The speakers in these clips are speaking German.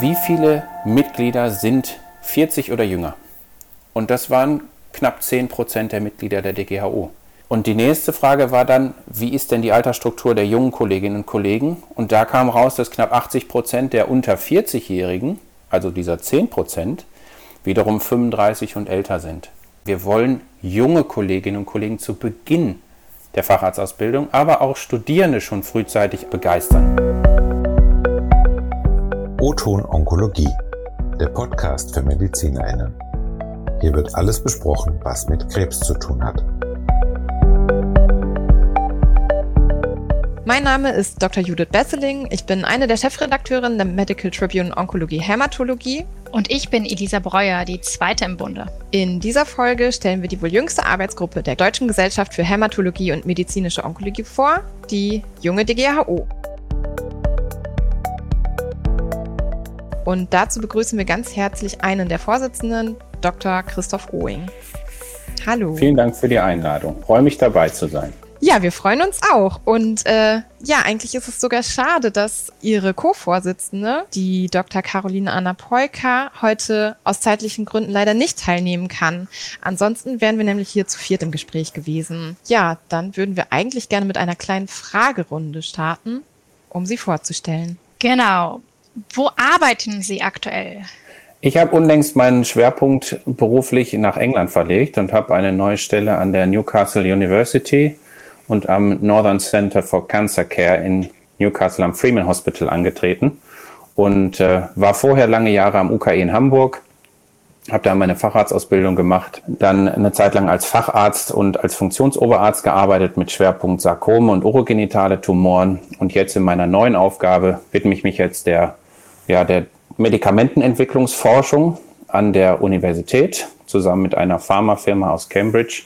Wie viele Mitglieder sind 40 oder jünger? Und das waren knapp 10 Prozent der Mitglieder der DGHO. Und die nächste Frage war dann, wie ist denn die Altersstruktur der jungen Kolleginnen und Kollegen? Und da kam raus, dass knapp 80 Prozent der unter 40-Jährigen, also dieser 10 Prozent, wiederum 35 und älter sind. Wir wollen junge Kolleginnen und Kollegen zu Beginn der Facharztausbildung, aber auch Studierende schon frühzeitig begeistern. O-Ton Onkologie, der Podcast für MedizinerInnen. Hier wird alles besprochen, was mit Krebs zu tun hat. Mein Name ist Dr. Judith Besseling. Ich bin eine der Chefredakteurinnen der Medical Tribune Onkologie Hämatologie. Und ich bin Elisa Breuer, die zweite im Bunde. In dieser Folge stellen wir die wohl jüngste Arbeitsgruppe der Deutschen Gesellschaft für Hämatologie und medizinische Onkologie vor, die junge DGHO. Und dazu begrüßen wir ganz herzlich einen der Vorsitzenden, Dr. Christoph Oing. Hallo. Vielen Dank für die Einladung. Ich freue mich dabei zu sein. Ja, wir freuen uns auch. Und äh, ja, eigentlich ist es sogar schade, dass Ihre Co-Vorsitzende, die Dr. Caroline Anna Peuker, heute aus zeitlichen Gründen leider nicht teilnehmen kann. Ansonsten wären wir nämlich hier zu viert im Gespräch gewesen. Ja, dann würden wir eigentlich gerne mit einer kleinen Fragerunde starten, um Sie vorzustellen. Genau. Wo arbeiten Sie aktuell? Ich habe unlängst meinen Schwerpunkt beruflich nach England verlegt und habe eine neue Stelle an der Newcastle University und am Northern Center for Cancer Care in Newcastle am Freeman Hospital angetreten und äh, war vorher lange Jahre am UKE in Hamburg, habe da meine Facharztausbildung gemacht, dann eine Zeit lang als Facharzt und als Funktionsoberarzt gearbeitet mit Schwerpunkt Sarkome und urogenitale Tumoren und jetzt in meiner neuen Aufgabe widme ich mich jetzt der, ja, der Medikamentenentwicklungsforschung an der Universität zusammen mit einer Pharmafirma aus Cambridge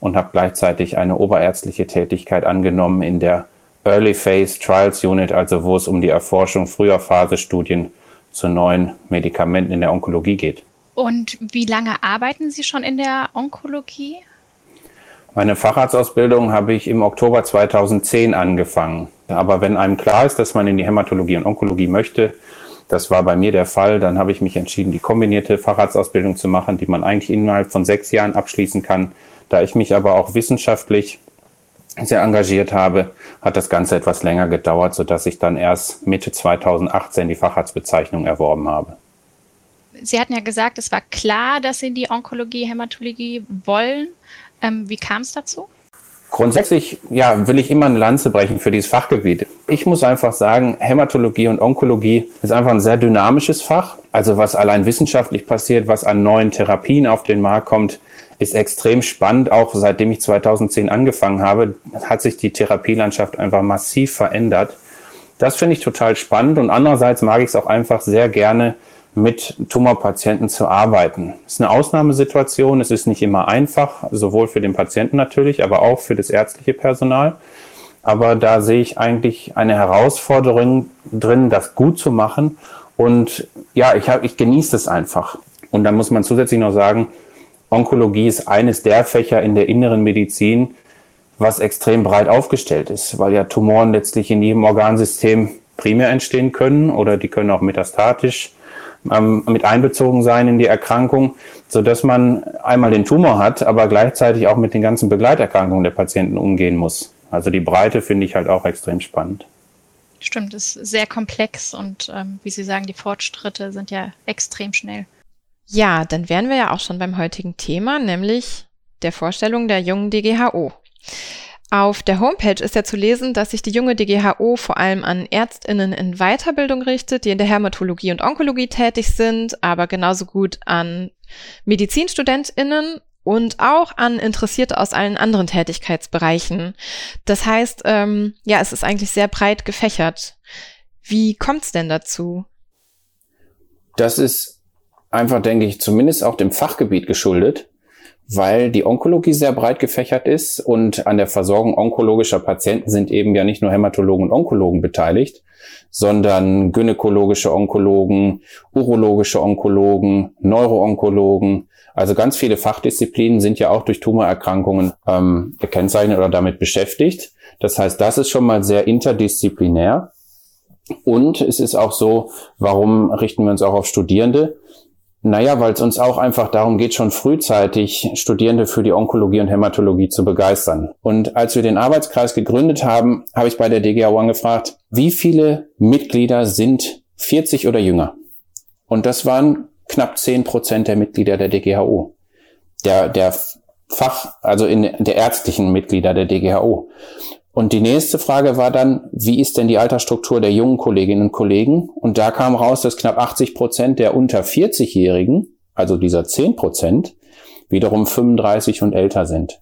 und habe gleichzeitig eine oberärztliche Tätigkeit angenommen in der Early Phase Trials Unit, also wo es um die Erforschung früher Phase Studien zu neuen Medikamenten in der Onkologie geht. Und wie lange arbeiten Sie schon in der Onkologie? Meine Facharztausbildung habe ich im Oktober 2010 angefangen. Aber wenn einem klar ist, dass man in die Hämatologie und Onkologie möchte, das war bei mir der Fall, dann habe ich mich entschieden, die kombinierte Facharztausbildung zu machen, die man eigentlich innerhalb von sechs Jahren abschließen kann. Da ich mich aber auch wissenschaftlich sehr engagiert habe, hat das Ganze etwas länger gedauert, sodass ich dann erst Mitte 2018 die Facharztbezeichnung erworben habe. Sie hatten ja gesagt, es war klar, dass Sie die Onkologie, Hämatologie wollen. Ähm, wie kam es dazu? Grundsätzlich, ja, will ich immer eine Lanze brechen für dieses Fachgebiet. Ich muss einfach sagen, Hämatologie und Onkologie ist einfach ein sehr dynamisches Fach. Also was allein wissenschaftlich passiert, was an neuen Therapien auf den Markt kommt, ist extrem spannend. Auch seitdem ich 2010 angefangen habe, hat sich die Therapielandschaft einfach massiv verändert. Das finde ich total spannend und andererseits mag ich es auch einfach sehr gerne, mit Tumorpatienten zu arbeiten. Es ist eine Ausnahmesituation, es ist nicht immer einfach, sowohl für den Patienten natürlich, aber auch für das ärztliche Personal. Aber da sehe ich eigentlich eine Herausforderung drin, das gut zu machen. Und ja, ich, hab, ich genieße es einfach. Und dann muss man zusätzlich noch sagen, Onkologie ist eines der Fächer in der inneren Medizin, was extrem breit aufgestellt ist, weil ja Tumoren letztlich in jedem Organsystem primär entstehen können oder die können auch metastatisch ähm, mit einbezogen sein in die Erkrankung, so dass man einmal den Tumor hat, aber gleichzeitig auch mit den ganzen Begleiterkrankungen der Patienten umgehen muss. Also die Breite finde ich halt auch extrem spannend. Stimmt, ist sehr komplex und ähm, wie Sie sagen, die Fortschritte sind ja extrem schnell. Ja, dann wären wir ja auch schon beim heutigen Thema, nämlich der Vorstellung der jungen DGHO. Auf der Homepage ist ja zu lesen, dass sich die junge DGHO vor allem an Ärztinnen in Weiterbildung richtet, die in der Hämatologie und Onkologie tätig sind, aber genauso gut an Medizinstudentinnen und auch an Interessierte aus allen anderen Tätigkeitsbereichen. Das heißt, ähm, ja, es ist eigentlich sehr breit gefächert. Wie kommt es denn dazu? Das ist einfach, denke ich, zumindest auch dem Fachgebiet geschuldet, weil die Onkologie sehr breit gefächert ist und an der Versorgung onkologischer Patienten sind eben ja nicht nur Hämatologen und Onkologen beteiligt, sondern gynäkologische Onkologen, urologische Onkologen, Neuroonkologen. Also ganz viele Fachdisziplinen sind ja auch durch Tumorerkrankungen ähm, gekennzeichnet oder damit beschäftigt. Das heißt, das ist schon mal sehr interdisziplinär. Und es ist auch so, warum richten wir uns auch auf Studierende? Naja, weil es uns auch einfach darum geht, schon frühzeitig Studierende für die Onkologie und Hämatologie zu begeistern. Und als wir den Arbeitskreis gegründet haben, habe ich bei der DGAU angefragt, wie viele Mitglieder sind 40 oder jünger? Und das waren knapp 10 Prozent der Mitglieder der DGHO. Der, der Fach, also in der ärztlichen Mitglieder der DGHO. Und die nächste Frage war dann, wie ist denn die Altersstruktur der jungen Kolleginnen und Kollegen? Und da kam raus, dass knapp 80 Prozent der unter 40-Jährigen, also dieser 10 Prozent, wiederum 35 und älter sind.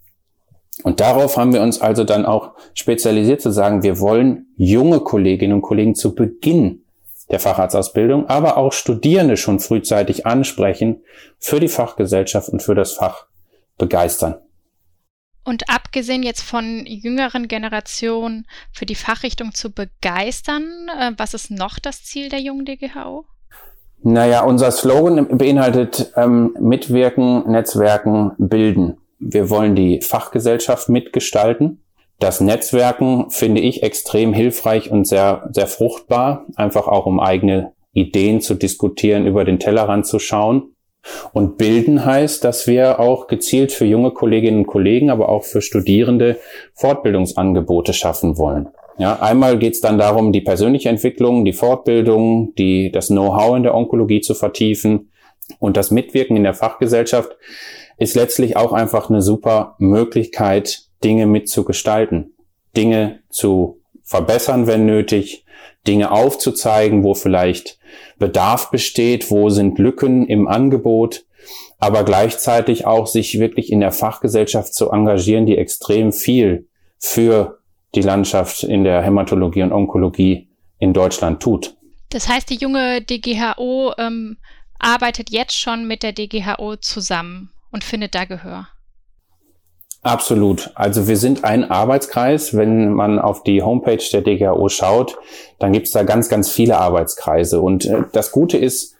Und darauf haben wir uns also dann auch spezialisiert zu sagen, wir wollen junge Kolleginnen und Kollegen zu Beginn der Facharztausbildung, aber auch Studierende schon frühzeitig ansprechen, für die Fachgesellschaft und für das Fach begeistern. Und abgesehen jetzt von jüngeren Generationen für die Fachrichtung zu begeistern, äh, was ist noch das Ziel der jungen DGHO? Naja, unser Slogan beinhaltet ähm, Mitwirken, Netzwerken, Bilden. Wir wollen die Fachgesellschaft mitgestalten. Das Netzwerken finde ich extrem hilfreich und sehr, sehr fruchtbar, einfach auch um eigene Ideen zu diskutieren, über den Tellerrand zu schauen. Und bilden heißt, dass wir auch gezielt für junge Kolleginnen und Kollegen, aber auch für Studierende Fortbildungsangebote schaffen wollen. Ja, einmal geht es dann darum, die persönliche Entwicklung, die Fortbildung, die, das Know-how in der Onkologie zu vertiefen und das Mitwirken in der Fachgesellschaft ist letztlich auch einfach eine super Möglichkeit, Dinge mitzugestalten, Dinge zu verbessern, wenn nötig, Dinge aufzuzeigen, wo vielleicht Bedarf besteht, wo sind Lücken im Angebot, aber gleichzeitig auch sich wirklich in der Fachgesellschaft zu engagieren, die extrem viel für die Landschaft in der Hämatologie und Onkologie in Deutschland tut. Das heißt, die junge DGHO ähm, arbeitet jetzt schon mit der DGHO zusammen und findet da Gehör. Absolut. Also wir sind ein Arbeitskreis. Wenn man auf die Homepage der DGAO schaut, dann gibt es da ganz, ganz viele Arbeitskreise. Und äh, das Gute ist,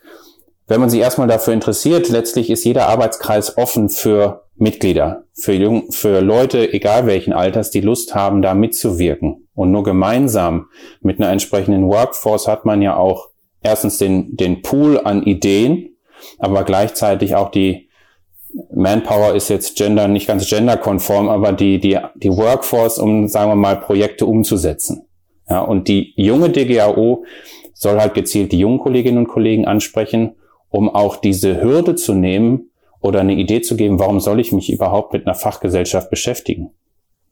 wenn man sich erstmal dafür interessiert, letztlich ist jeder Arbeitskreis offen für Mitglieder, für, Jung, für Leute, egal welchen Alters, die Lust haben, da mitzuwirken. Und nur gemeinsam mit einer entsprechenden Workforce hat man ja auch erstens den, den Pool an Ideen, aber gleichzeitig auch die Manpower ist jetzt Gender nicht ganz genderkonform, aber die, die, die Workforce, um, sagen wir mal, Projekte umzusetzen. Ja, und die junge DGAO soll halt gezielt die jungen Kolleginnen und Kollegen ansprechen, um auch diese Hürde zu nehmen oder eine Idee zu geben, warum soll ich mich überhaupt mit einer Fachgesellschaft beschäftigen?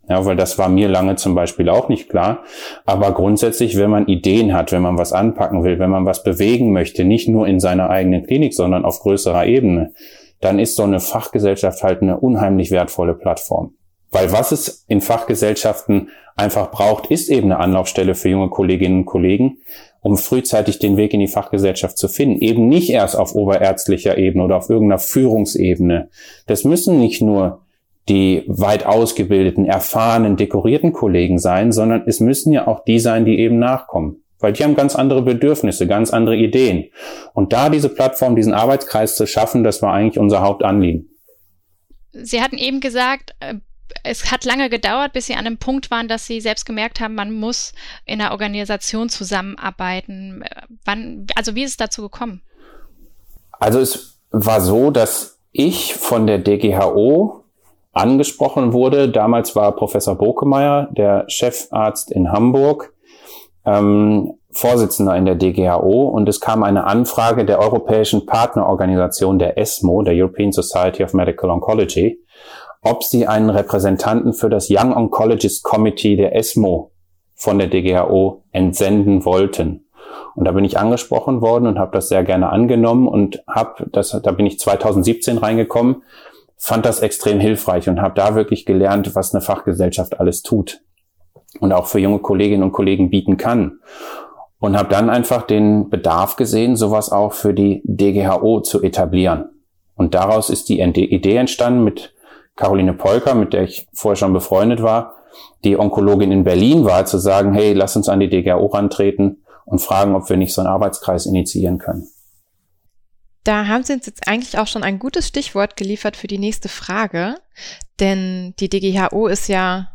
Ja, weil das war mir lange zum Beispiel auch nicht klar. Aber grundsätzlich, wenn man Ideen hat, wenn man was anpacken will, wenn man was bewegen möchte, nicht nur in seiner eigenen Klinik, sondern auf größerer Ebene, dann ist so eine Fachgesellschaft halt eine unheimlich wertvolle Plattform. Weil was es in Fachgesellschaften einfach braucht, ist eben eine Anlaufstelle für junge Kolleginnen und Kollegen, um frühzeitig den Weg in die Fachgesellschaft zu finden. Eben nicht erst auf oberärztlicher Ebene oder auf irgendeiner Führungsebene. Das müssen nicht nur die weit ausgebildeten, erfahrenen, dekorierten Kollegen sein, sondern es müssen ja auch die sein, die eben nachkommen. Weil die haben ganz andere Bedürfnisse, ganz andere Ideen. Und da diese Plattform, diesen Arbeitskreis zu schaffen, das war eigentlich unser Hauptanliegen. Sie hatten eben gesagt, äh, es hat lange gedauert, bis Sie an einem Punkt waren, dass Sie selbst gemerkt haben, man muss in einer Organisation zusammenarbeiten. Wann, also wie ist es dazu gekommen? Also es war so, dass ich von der DGHO angesprochen wurde. Damals war Professor Bokemeyer, der Chefarzt in Hamburg, ähm, Vorsitzender in der DGHO und es kam eine Anfrage der europäischen Partnerorganisation der ESMO, der European Society of Medical Oncology, ob sie einen Repräsentanten für das Young Oncologist Committee der ESMO von der DGHO entsenden wollten. Und da bin ich angesprochen worden und habe das sehr gerne angenommen und habe das, da bin ich 2017 reingekommen, fand das extrem hilfreich und habe da wirklich gelernt, was eine Fachgesellschaft alles tut und auch für junge Kolleginnen und Kollegen bieten kann. Und habe dann einfach den Bedarf gesehen, sowas auch für die DGHO zu etablieren. Und daraus ist die Idee entstanden mit Caroline Polker, mit der ich vorher schon befreundet war, die Onkologin in Berlin war, zu sagen, hey, lass uns an die DGHO rantreten und fragen, ob wir nicht so einen Arbeitskreis initiieren können. Da haben Sie uns jetzt eigentlich auch schon ein gutes Stichwort geliefert für die nächste Frage, denn die DGHO ist ja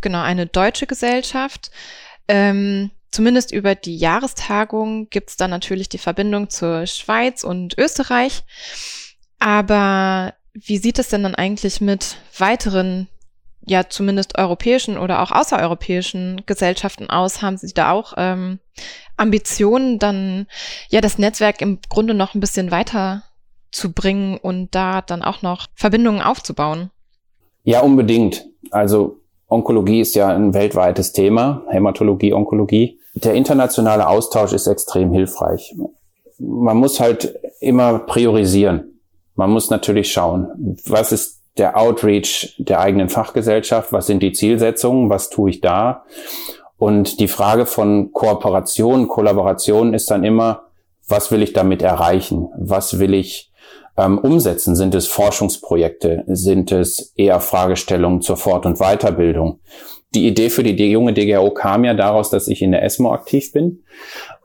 genau eine deutsche Gesellschaft. Ähm, zumindest über die Jahrestagung gibt es dann natürlich die Verbindung zur Schweiz und Österreich. Aber wie sieht es denn dann eigentlich mit weiteren, ja zumindest europäischen oder auch außereuropäischen Gesellschaften aus? Haben Sie da auch ähm, Ambitionen, dann ja das Netzwerk im Grunde noch ein bisschen weiter zu bringen und da dann auch noch Verbindungen aufzubauen? Ja, unbedingt. Also Onkologie ist ja ein weltweites Thema, Hämatologie, Onkologie. Der internationale Austausch ist extrem hilfreich. Man muss halt immer priorisieren. Man muss natürlich schauen, was ist der Outreach der eigenen Fachgesellschaft, was sind die Zielsetzungen, was tue ich da. Und die Frage von Kooperation, Kollaboration ist dann immer, was will ich damit erreichen? Was will ich ähm, umsetzen? Sind es Forschungsprojekte? Sind es eher Fragestellungen zur Fort- und Weiterbildung? Die Idee für die junge DGO kam ja daraus, dass ich in der ESMO aktiv bin.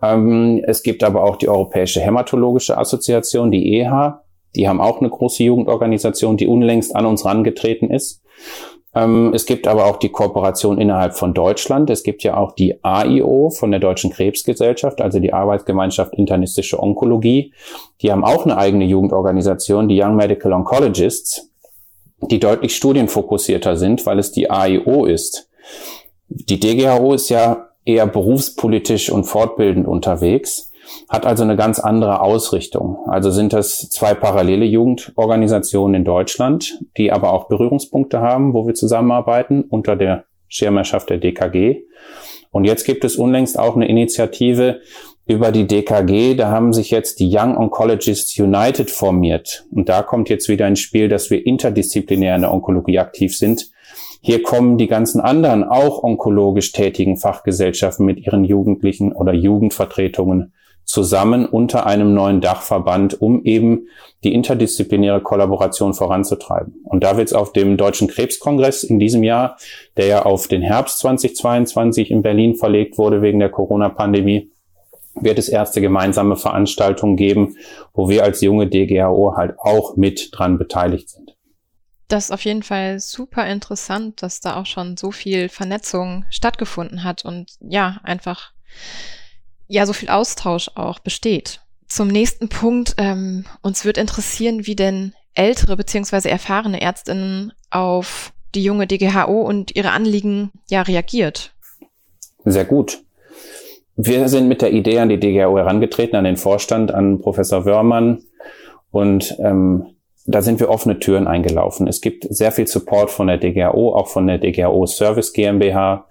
Ähm, es gibt aber auch die Europäische Hämatologische Assoziation, die EHA. Die haben auch eine große Jugendorganisation, die unlängst an uns rangetreten ist. Ähm, es gibt aber auch die Kooperation innerhalb von Deutschland. Es gibt ja auch die AIO von der Deutschen Krebsgesellschaft, also die Arbeitsgemeinschaft Internistische Onkologie. Die haben auch eine eigene Jugendorganisation, die Young Medical Oncologists, die deutlich studienfokussierter sind, weil es die AIO ist. Die DGHO ist ja eher berufspolitisch und fortbildend unterwegs hat also eine ganz andere Ausrichtung. Also sind das zwei parallele Jugendorganisationen in Deutschland, die aber auch Berührungspunkte haben, wo wir zusammenarbeiten unter der Schirmherrschaft der DKG. Und jetzt gibt es unlängst auch eine Initiative über die DKG. Da haben sich jetzt die Young Oncologists United formiert. Und da kommt jetzt wieder ins Spiel, dass wir interdisziplinär in der Onkologie aktiv sind. Hier kommen die ganzen anderen auch onkologisch tätigen Fachgesellschaften mit ihren Jugendlichen oder Jugendvertretungen zusammen unter einem neuen Dachverband, um eben die interdisziplinäre Kollaboration voranzutreiben. Und da wird es auf dem Deutschen Krebskongress in diesem Jahr, der ja auf den Herbst 2022 in Berlin verlegt wurde wegen der Corona-Pandemie, wird es erste gemeinsame Veranstaltungen geben, wo wir als junge DGAO halt auch mit dran beteiligt sind. Das ist auf jeden Fall super interessant, dass da auch schon so viel Vernetzung stattgefunden hat und ja, einfach ja so viel Austausch auch besteht. Zum nächsten Punkt, ähm, uns wird interessieren, wie denn ältere beziehungsweise erfahrene Ärztinnen auf die junge DGHO und ihre Anliegen ja reagiert. Sehr gut. Wir sind mit der Idee an die DGHO herangetreten, an den Vorstand, an Professor Wörmann und ähm, da sind wir offene Türen eingelaufen. Es gibt sehr viel Support von der DGHO, auch von der DGHO Service GmbH.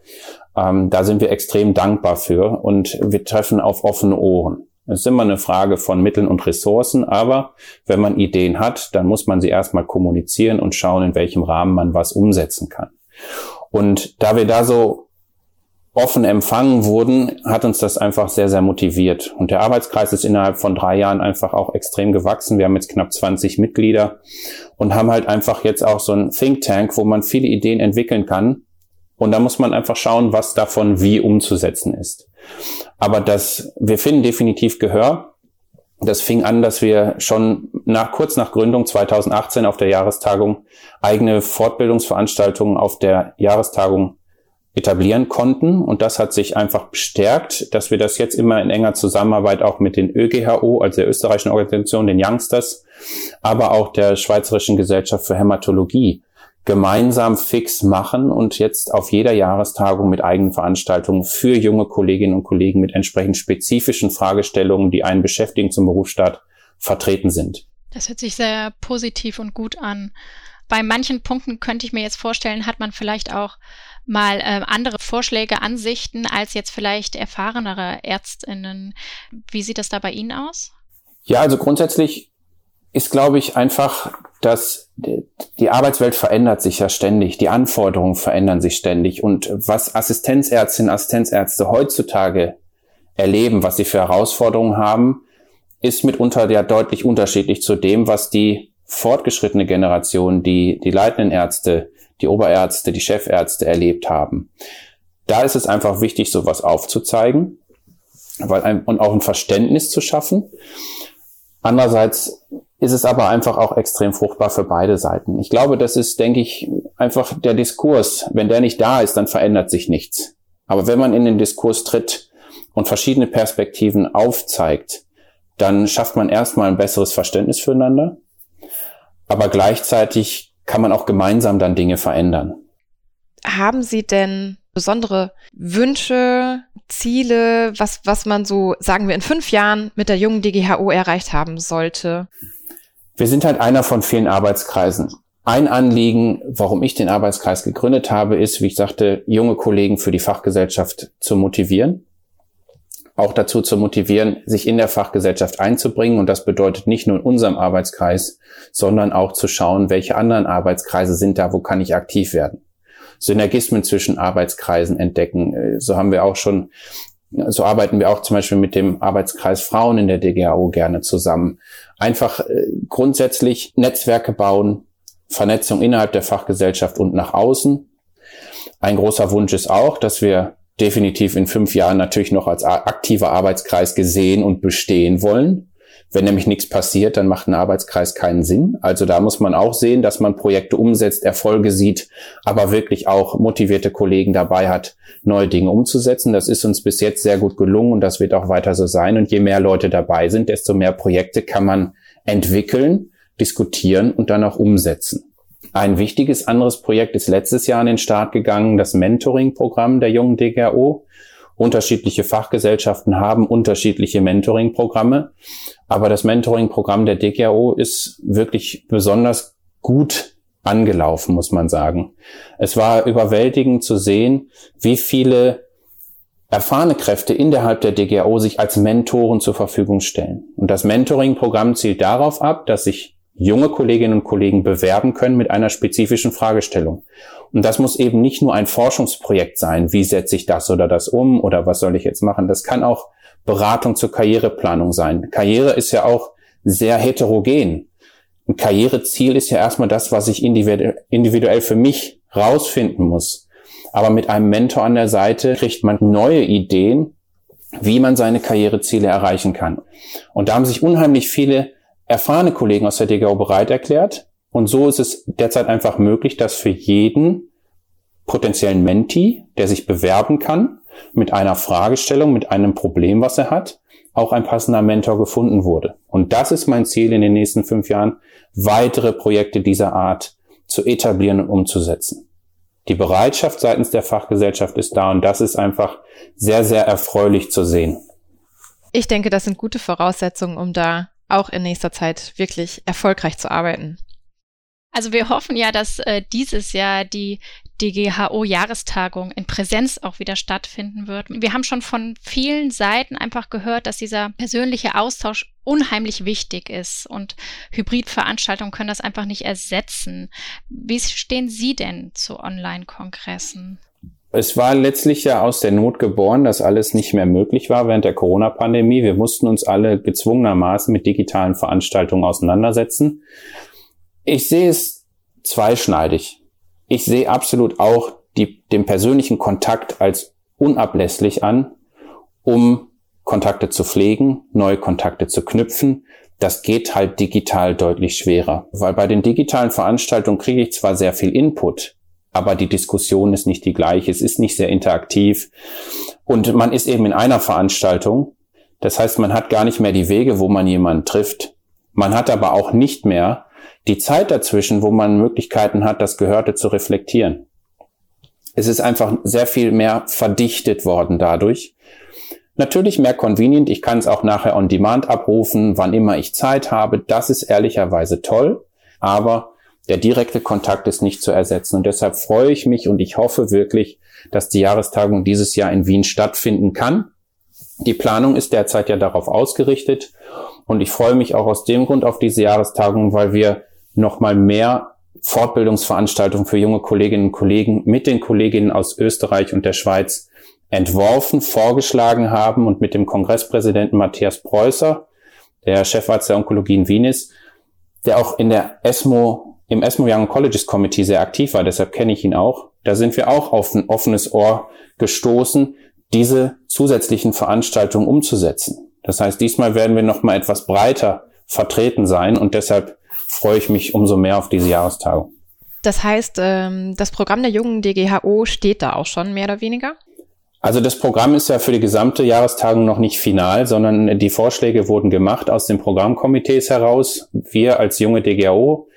Ähm, da sind wir extrem dankbar für und wir treffen auf offene Ohren. Es ist immer eine Frage von Mitteln und Ressourcen, aber wenn man Ideen hat, dann muss man sie erstmal kommunizieren und schauen, in welchem Rahmen man was umsetzen kann. Und da wir da so offen empfangen wurden, hat uns das einfach sehr, sehr motiviert. Und der Arbeitskreis ist innerhalb von drei Jahren einfach auch extrem gewachsen. Wir haben jetzt knapp 20 Mitglieder und haben halt einfach jetzt auch so ein Think Tank, wo man viele Ideen entwickeln kann, und da muss man einfach schauen, was davon wie umzusetzen ist. Aber das, wir finden definitiv Gehör. Das fing an, dass wir schon nach, kurz nach Gründung 2018 auf der Jahrestagung eigene Fortbildungsveranstaltungen auf der Jahrestagung etablieren konnten. Und das hat sich einfach bestärkt, dass wir das jetzt immer in enger Zusammenarbeit auch mit den ÖGHO, also der österreichischen Organisation, den Youngsters, aber auch der Schweizerischen Gesellschaft für Hämatologie gemeinsam fix machen und jetzt auf jeder Jahrestagung mit eigenen Veranstaltungen für junge Kolleginnen und Kollegen mit entsprechend spezifischen Fragestellungen, die einen beschäftigen zum Berufsstart, vertreten sind. Das hört sich sehr positiv und gut an. Bei manchen Punkten könnte ich mir jetzt vorstellen, hat man vielleicht auch mal äh, andere Vorschläge, Ansichten als jetzt vielleicht erfahrenere Ärztinnen. Wie sieht das da bei Ihnen aus? Ja, also grundsätzlich ist, glaube ich, einfach, dass die Arbeitswelt verändert sich ja ständig, die Anforderungen verändern sich ständig und was Assistenzärztinnen, Assistenzärzte heutzutage erleben, was sie für Herausforderungen haben, ist mitunter ja deutlich unterschiedlich zu dem, was die fortgeschrittene Generation, die, die leitenden Ärzte, die Oberärzte, die Chefärzte erlebt haben. Da ist es einfach wichtig, sowas aufzuzeigen weil ein, und auch ein Verständnis zu schaffen. Andererseits ist es aber einfach auch extrem fruchtbar für beide Seiten. Ich glaube, das ist, denke ich, einfach der Diskurs. Wenn der nicht da ist, dann verändert sich nichts. Aber wenn man in den Diskurs tritt, und verschiedene Perspektiven aufzeigt, dann schafft man erstmal ein besseres Verständnis füreinander, aber gleichzeitig kann man auch gemeinsam dann Dinge verändern. Haben Sie denn besondere Wünsche, Ziele, was, was man so, sagen wir, in fünf Jahren mit der jungen DGHO erreicht haben sollte? Wir sind halt einer von vielen Arbeitskreisen. Ein Anliegen, warum ich den Arbeitskreis gegründet habe, ist, wie ich sagte, junge Kollegen für die Fachgesellschaft zu motivieren. Auch dazu zu motivieren, sich in der Fachgesellschaft einzubringen. Und das bedeutet nicht nur in unserem Arbeitskreis, sondern auch zu schauen, welche anderen Arbeitskreise sind da, wo kann ich aktiv werden. Synergismen zwischen Arbeitskreisen entdecken. Äh, so haben wir auch schon, so arbeiten wir auch zum Beispiel mit dem Arbeitskreis Frauen in der DGAO gerne zusammen. Einfach äh, grundsätzlich Netzwerke bauen, Vernetzung innerhalb der Fachgesellschaft und nach außen. Ein großer Wunsch ist auch, dass wir definitiv in fünf Jahren natürlich noch als aktiver Arbeitskreis gesehen und bestehen wollen. Wenn nämlich nichts passiert, dann macht ein Arbeitskreis keinen Sinn. Also da muss man auch sehen, dass man Projekte umsetzt, Erfolge sieht, aber wirklich auch motivierte Kollegen dabei hat, neue Dinge umzusetzen. Das ist uns bis jetzt sehr gut gelungen und das wird auch weiter so sein. Und je mehr Leute dabei sind, desto mehr Projekte kann man entwickeln, diskutieren und dann auch umsetzen. Ein wichtiges anderes Projekt ist letztes Jahr an den Start gegangen, das Mentoring-Programm der jungen DGO. Unterschiedliche Fachgesellschaften haben unterschiedliche Mentoring-Programme. Aber das Mentoring-Programm der DGAO ist wirklich besonders gut angelaufen, muss man sagen. Es war überwältigend zu sehen, wie viele erfahrene Kräfte innerhalb der DGAO sich als Mentoren zur Verfügung stellen. Und das Mentoring-Programm zielt darauf ab, dass sich junge Kolleginnen und Kollegen bewerben können mit einer spezifischen Fragestellung. Und das muss eben nicht nur ein Forschungsprojekt sein, wie setze ich das oder das um oder was soll ich jetzt machen. Das kann auch Beratung zur Karriereplanung sein. Karriere ist ja auch sehr heterogen. Ein Karriereziel ist ja erstmal das, was ich individuell für mich rausfinden muss. Aber mit einem Mentor an der Seite kriegt man neue Ideen, wie man seine Karriereziele erreichen kann. Und da haben sich unheimlich viele erfahrene Kollegen aus der DGO bereit erklärt. Und so ist es derzeit einfach möglich, dass für jeden potenziellen Menti, der sich bewerben kann, mit einer Fragestellung, mit einem Problem, was er hat, auch ein passender Mentor gefunden wurde. Und das ist mein Ziel in den nächsten fünf Jahren, weitere Projekte dieser Art zu etablieren und umzusetzen. Die Bereitschaft seitens der Fachgesellschaft ist da und das ist einfach sehr, sehr erfreulich zu sehen. Ich denke, das sind gute Voraussetzungen, um da auch in nächster Zeit wirklich erfolgreich zu arbeiten. Also wir hoffen ja, dass äh, dieses Jahr die DGHO-Jahrestagung in Präsenz auch wieder stattfinden wird. Wir haben schon von vielen Seiten einfach gehört, dass dieser persönliche Austausch unheimlich wichtig ist und Hybridveranstaltungen können das einfach nicht ersetzen. Wie stehen Sie denn zu Online-Kongressen? Es war letztlich ja aus der Not geboren, dass alles nicht mehr möglich war während der Corona-Pandemie. Wir mussten uns alle gezwungenermaßen mit digitalen Veranstaltungen auseinandersetzen. Ich sehe es zweischneidig. Ich sehe absolut auch die, den persönlichen Kontakt als unablässlich an, um Kontakte zu pflegen, neue Kontakte zu knüpfen. Das geht halt digital deutlich schwerer, weil bei den digitalen Veranstaltungen kriege ich zwar sehr viel Input, aber die Diskussion ist nicht die gleiche, es ist nicht sehr interaktiv und man ist eben in einer Veranstaltung. Das heißt, man hat gar nicht mehr die Wege, wo man jemanden trifft. Man hat aber auch nicht mehr die Zeit dazwischen, wo man Möglichkeiten hat, das Gehörte zu reflektieren. Es ist einfach sehr viel mehr verdichtet worden dadurch. Natürlich mehr convenient. Ich kann es auch nachher on demand abrufen, wann immer ich Zeit habe. Das ist ehrlicherweise toll. Aber der direkte Kontakt ist nicht zu ersetzen. Und deshalb freue ich mich und ich hoffe wirklich, dass die Jahrestagung dieses Jahr in Wien stattfinden kann. Die Planung ist derzeit ja darauf ausgerichtet. Und ich freue mich auch aus dem Grund auf diese Jahrestagung, weil wir nochmal mehr Fortbildungsveranstaltungen für junge Kolleginnen und Kollegen mit den Kolleginnen aus Österreich und der Schweiz entworfen, vorgeschlagen haben und mit dem Kongresspräsidenten Matthias Preußer, der Chefarzt der Onkologie in Wien ist, der auch in der ESMO, im ESMO Young Colleges Committee sehr aktiv war, deshalb kenne ich ihn auch. Da sind wir auch auf ein offenes Ohr gestoßen, diese zusätzlichen Veranstaltungen umzusetzen. Das heißt, diesmal werden wir noch mal etwas breiter vertreten sein und deshalb freue ich mich umso mehr auf diese Jahrestagung. Das heißt, ähm, das Programm der jungen DGHO steht da auch schon mehr oder weniger? Also das Programm ist ja für die gesamte Jahrestagung noch nicht final, sondern die Vorschläge wurden gemacht aus den Programmkomitees heraus. Wir als junge DGAO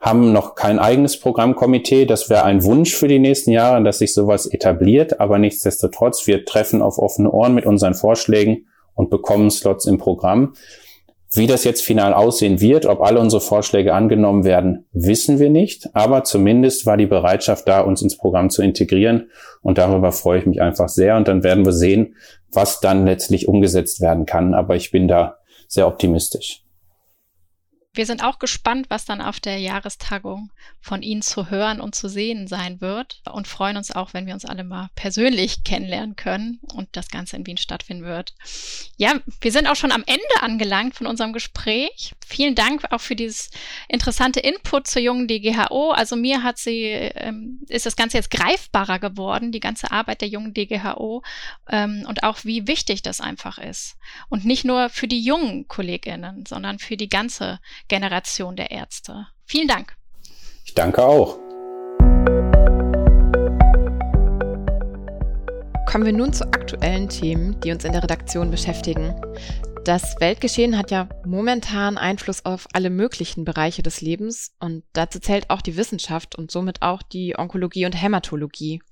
haben noch kein eigenes Programmkomitee. Das wäre ein Wunsch für die nächsten Jahre, dass sich sowas etabliert. Aber nichtsdestotrotz, wir treffen auf offene Ohren mit unseren Vorschlägen und bekommen Slots im Programm. Wie das jetzt final aussehen wird, ob alle unsere Vorschläge angenommen werden, wissen wir nicht. Aber zumindest war die Bereitschaft da, uns ins Programm zu integrieren. Und darüber freue ich mich einfach sehr. Und dann werden wir sehen, was dann letztlich umgesetzt werden kann. Aber ich bin da sehr optimistisch. Wir sind auch gespannt, was dann auf der Jahrestagung von Ihnen zu hören und zu sehen sein wird und freuen uns auch, wenn wir uns alle mal persönlich kennenlernen können und das Ganze in Wien stattfinden wird. Ja, wir sind auch schon am Ende angelangt von unserem Gespräch. Vielen Dank auch für dieses interessante Input zur jungen DGHO. Also mir hat sie, ähm, ist das Ganze jetzt greifbarer geworden, die ganze Arbeit der jungen DGHO ähm, und auch wie wichtig das einfach ist. Und nicht nur für die jungen KollegInnen, sondern für die ganze Generation der Ärzte. Vielen Dank. Ich danke auch. Kommen wir nun zu aktuellen Themen, die uns in der Redaktion beschäftigen. Das Weltgeschehen hat ja momentan Einfluss auf alle möglichen Bereiche des Lebens und dazu zählt auch die Wissenschaft und somit auch die Onkologie und Hämatologie.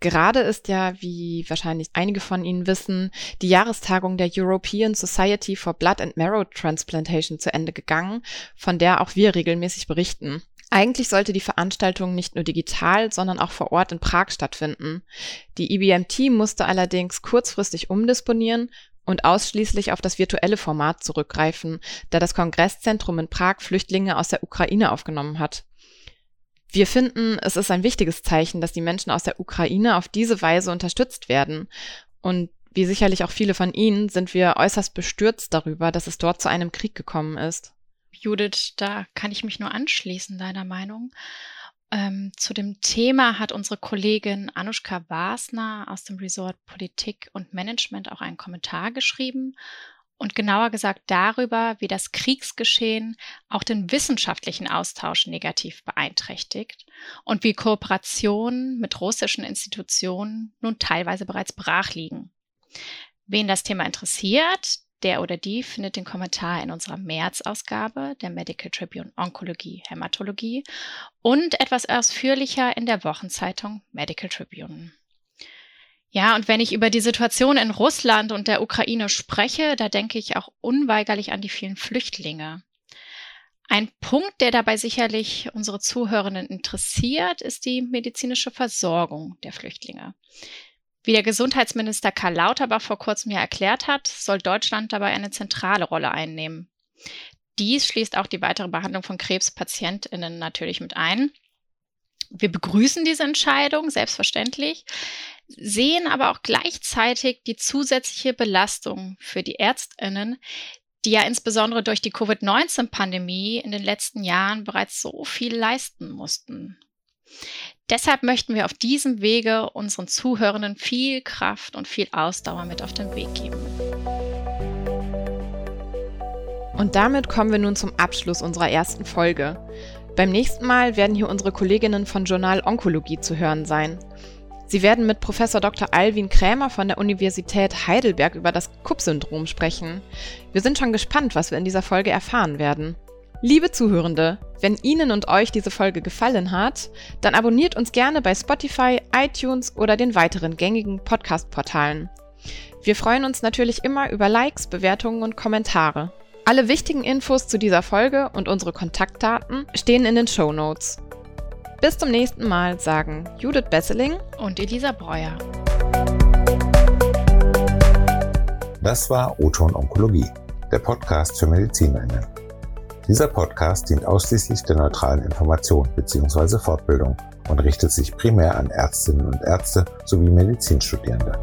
Gerade ist ja, wie wahrscheinlich einige von Ihnen wissen, die Jahrestagung der European Society for Blood and Marrow Transplantation zu Ende gegangen, von der auch wir regelmäßig berichten. Eigentlich sollte die Veranstaltung nicht nur digital, sondern auch vor Ort in Prag stattfinden. Die IBMT musste allerdings kurzfristig umdisponieren und ausschließlich auf das virtuelle Format zurückgreifen, da das Kongresszentrum in Prag Flüchtlinge aus der Ukraine aufgenommen hat. Wir finden, es ist ein wichtiges Zeichen, dass die Menschen aus der Ukraine auf diese Weise unterstützt werden. Und wie sicherlich auch viele von Ihnen sind wir äußerst bestürzt darüber, dass es dort zu einem Krieg gekommen ist. Judith, da kann ich mich nur anschließen, deiner Meinung. Ähm, zu dem Thema hat unsere Kollegin Anushka Wasner aus dem Resort Politik und Management auch einen Kommentar geschrieben und genauer gesagt darüber, wie das Kriegsgeschehen auch den wissenschaftlichen Austausch negativ beeinträchtigt und wie Kooperationen mit russischen Institutionen nun teilweise bereits brach liegen. Wen das Thema interessiert, der oder die findet den Kommentar in unserer März-Ausgabe der Medical Tribune Onkologie, Hämatologie und etwas ausführlicher in der Wochenzeitung Medical Tribune. Ja, und wenn ich über die Situation in Russland und der Ukraine spreche, da denke ich auch unweigerlich an die vielen Flüchtlinge. Ein Punkt, der dabei sicherlich unsere Zuhörenden interessiert, ist die medizinische Versorgung der Flüchtlinge. Wie der Gesundheitsminister Karl Lauterbach vor kurzem ja erklärt hat, soll Deutschland dabei eine zentrale Rolle einnehmen. Dies schließt auch die weitere Behandlung von Krebspatientinnen natürlich mit ein. Wir begrüßen diese Entscheidung, selbstverständlich sehen aber auch gleichzeitig die zusätzliche Belastung für die Ärztinnen, die ja insbesondere durch die Covid-19-Pandemie in den letzten Jahren bereits so viel leisten mussten. Deshalb möchten wir auf diesem Wege unseren Zuhörenden viel Kraft und viel Ausdauer mit auf den Weg geben. Und damit kommen wir nun zum Abschluss unserer ersten Folge. Beim nächsten Mal werden hier unsere Kolleginnen von Journal Onkologie zu hören sein. Sie werden mit Professor Dr. Alwin Krämer von der Universität Heidelberg über das Kupp-Syndrom sprechen. Wir sind schon gespannt, was wir in dieser Folge erfahren werden. Liebe Zuhörende, wenn Ihnen und euch diese Folge gefallen hat, dann abonniert uns gerne bei Spotify, iTunes oder den weiteren gängigen Podcast-Portalen. Wir freuen uns natürlich immer über Likes, Bewertungen und Kommentare. Alle wichtigen Infos zu dieser Folge und unsere Kontaktdaten stehen in den Show Notes. Bis zum nächsten Mal sagen Judith Besseling und Elisa Breuer. Das war Oton Onkologie, der Podcast für Medizinerinnen. Dieser Podcast dient ausschließlich der neutralen Information bzw. Fortbildung und richtet sich primär an Ärztinnen und Ärzte sowie Medizinstudierende.